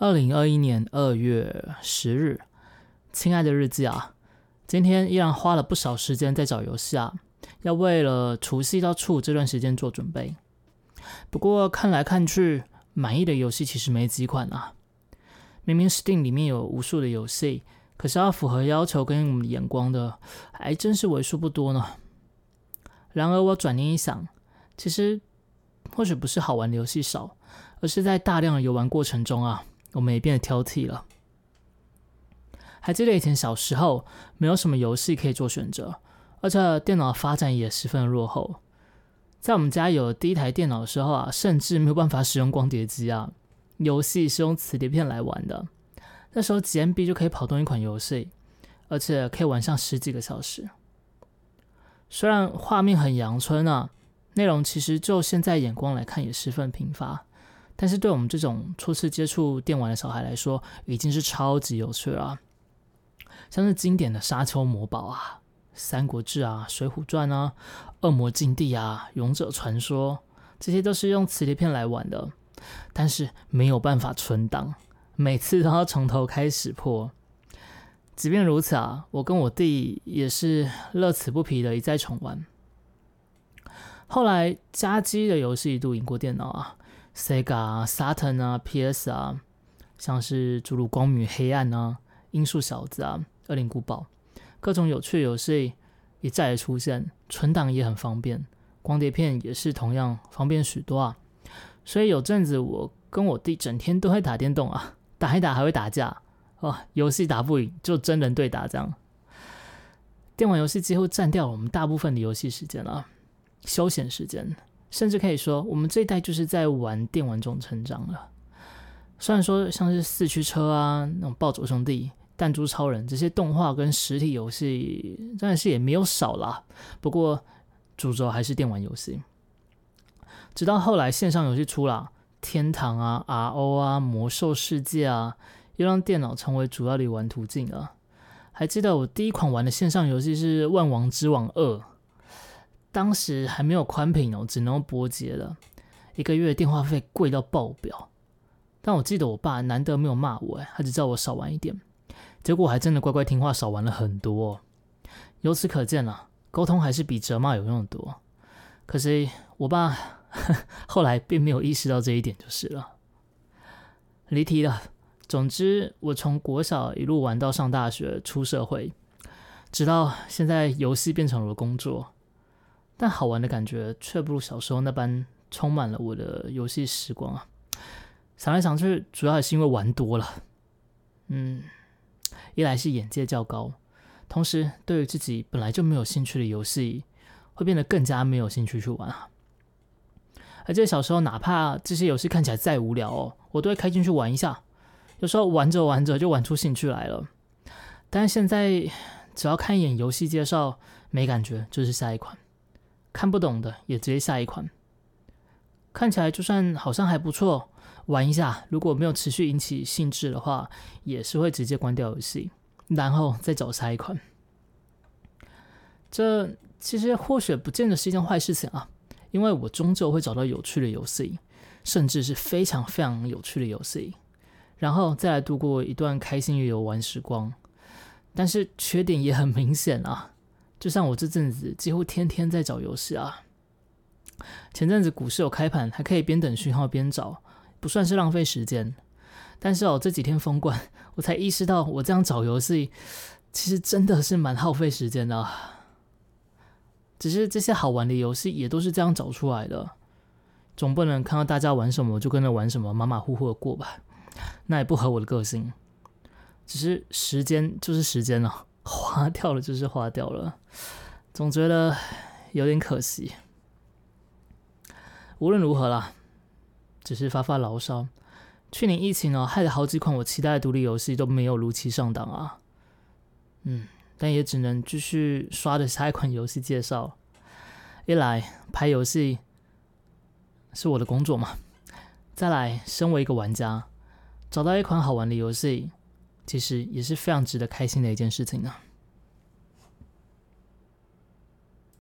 二零二一年二月十日，亲爱的日记啊，今天依然花了不少时间在找游戏啊，要为了除夕到初五这段时间做准备。不过看来看去，满意的游戏其实没几款啊。明明 Steam 里面有无数的游戏，可是要符合要求跟我们眼光的，还真是为数不多呢。然而我转念一想，其实或许不是好玩的游戏少，而是在大量的游玩过程中啊。我们也变得挑剔了。还记得以前小时候，没有什么游戏可以做选择，而且电脑发展也十分落后。在我们家有第一台电脑的时候啊，甚至没有办法使用光碟机啊，游戏是用磁碟片来玩的。那时候几 MB 就可以跑动一款游戏，而且可以玩上十几个小时。虽然画面很阳春啊，内容其实就现在眼光来看也十分贫乏。但是对我们这种初次接触电玩的小孩来说，已经是超级有趣了。像是经典的《沙丘魔堡》啊，《三国志》啊，《水浒传》啊，《恶魔禁地》啊，《勇者传说》，这些都是用磁碟片来玩的，但是没有办法存档，每次都要从头开始破。即便如此啊，我跟我弟也是乐此不疲的一再重玩。后来加机的游戏一度赢过电脑啊。Sega 啊，Saturn 啊，PS 啊，像是《诸如光明黑暗》啊，《音速小子》啊，《恶灵古堡》，各种有趣游戏一再的出现，存档也很方便，光碟片也是同样方便许多啊。所以有阵子我跟我弟整天都会打电动啊，打一打还会打架哦，游戏打不赢就真人对打这样。电玩游戏几乎占掉了我们大部分的游戏时间了，休闲时间。甚至可以说，我们这一代就是在玩电玩中成长了。虽然说像是四驱车啊、那种暴走兄弟、弹珠超人这些动画跟实体游戏，但是也没有少啦。不过主轴还是电玩游戏。直到后来线上游戏出了，天堂啊、RO 啊、魔兽世界啊，又让电脑成为主要的玩途径了。还记得我第一款玩的线上游戏是《万王之王二》。当时还没有宽屏哦，只能用拨接了，一个月电话费贵到爆表。但我记得我爸难得没有骂我，哎，他只叫我少玩一点，结果还真的乖乖听话，少玩了很多。由此可见啊，沟通还是比责骂有用的多。可惜我爸 后来并没有意识到这一点，就是了。离题了。总之，我从国小一路玩到上大学、出社会，直到现在，游戏变成了工作。但好玩的感觉却不如小时候那般充满了我的游戏时光啊！想来想去，主要还是因为玩多了。嗯，一来是眼界较高，同时对于自己本来就没有兴趣的游戏，会变得更加没有兴趣去玩啊。而且小时候，哪怕这些游戏看起来再无聊哦，我都会开进去玩一下。有时候玩着玩着就玩出兴趣来了。但是现在，只要看一眼游戏介绍，没感觉就是下一款。看不懂的也直接下一款，看起来就算好像还不错，玩一下，如果没有持续引起兴致的话，也是会直接关掉游戏，然后再找下一款。这其实或许不见得是一件坏事情啊，因为我终究会找到有趣的游戏，甚至是非常非常有趣的游戏，然后再来度过一段开心的游玩时光。但是缺点也很明显啊。就像我这阵子几乎天天在找游戏啊，前阵子股市有开盘，还可以边等讯号边找，不算是浪费时间。但是哦，这几天封关，我才意识到我这样找游戏，其实真的是蛮耗费时间的。只是这些好玩的游戏也都是这样找出来的，总不能看到大家玩什么就跟着玩什么，马马虎虎的过吧？那也不合我的个性。只是时间就是时间了。花掉了就是花掉了，总觉得有点可惜。无论如何啦，只是发发牢骚。去年疫情哦，害得好几款我期待的独立游戏都没有如期上档啊。嗯，但也只能继续刷着下一款游戏介绍。一来拍游戏是我的工作嘛，再来身为一个玩家，找到一款好玩的游戏。其实也是非常值得开心的一件事情呢。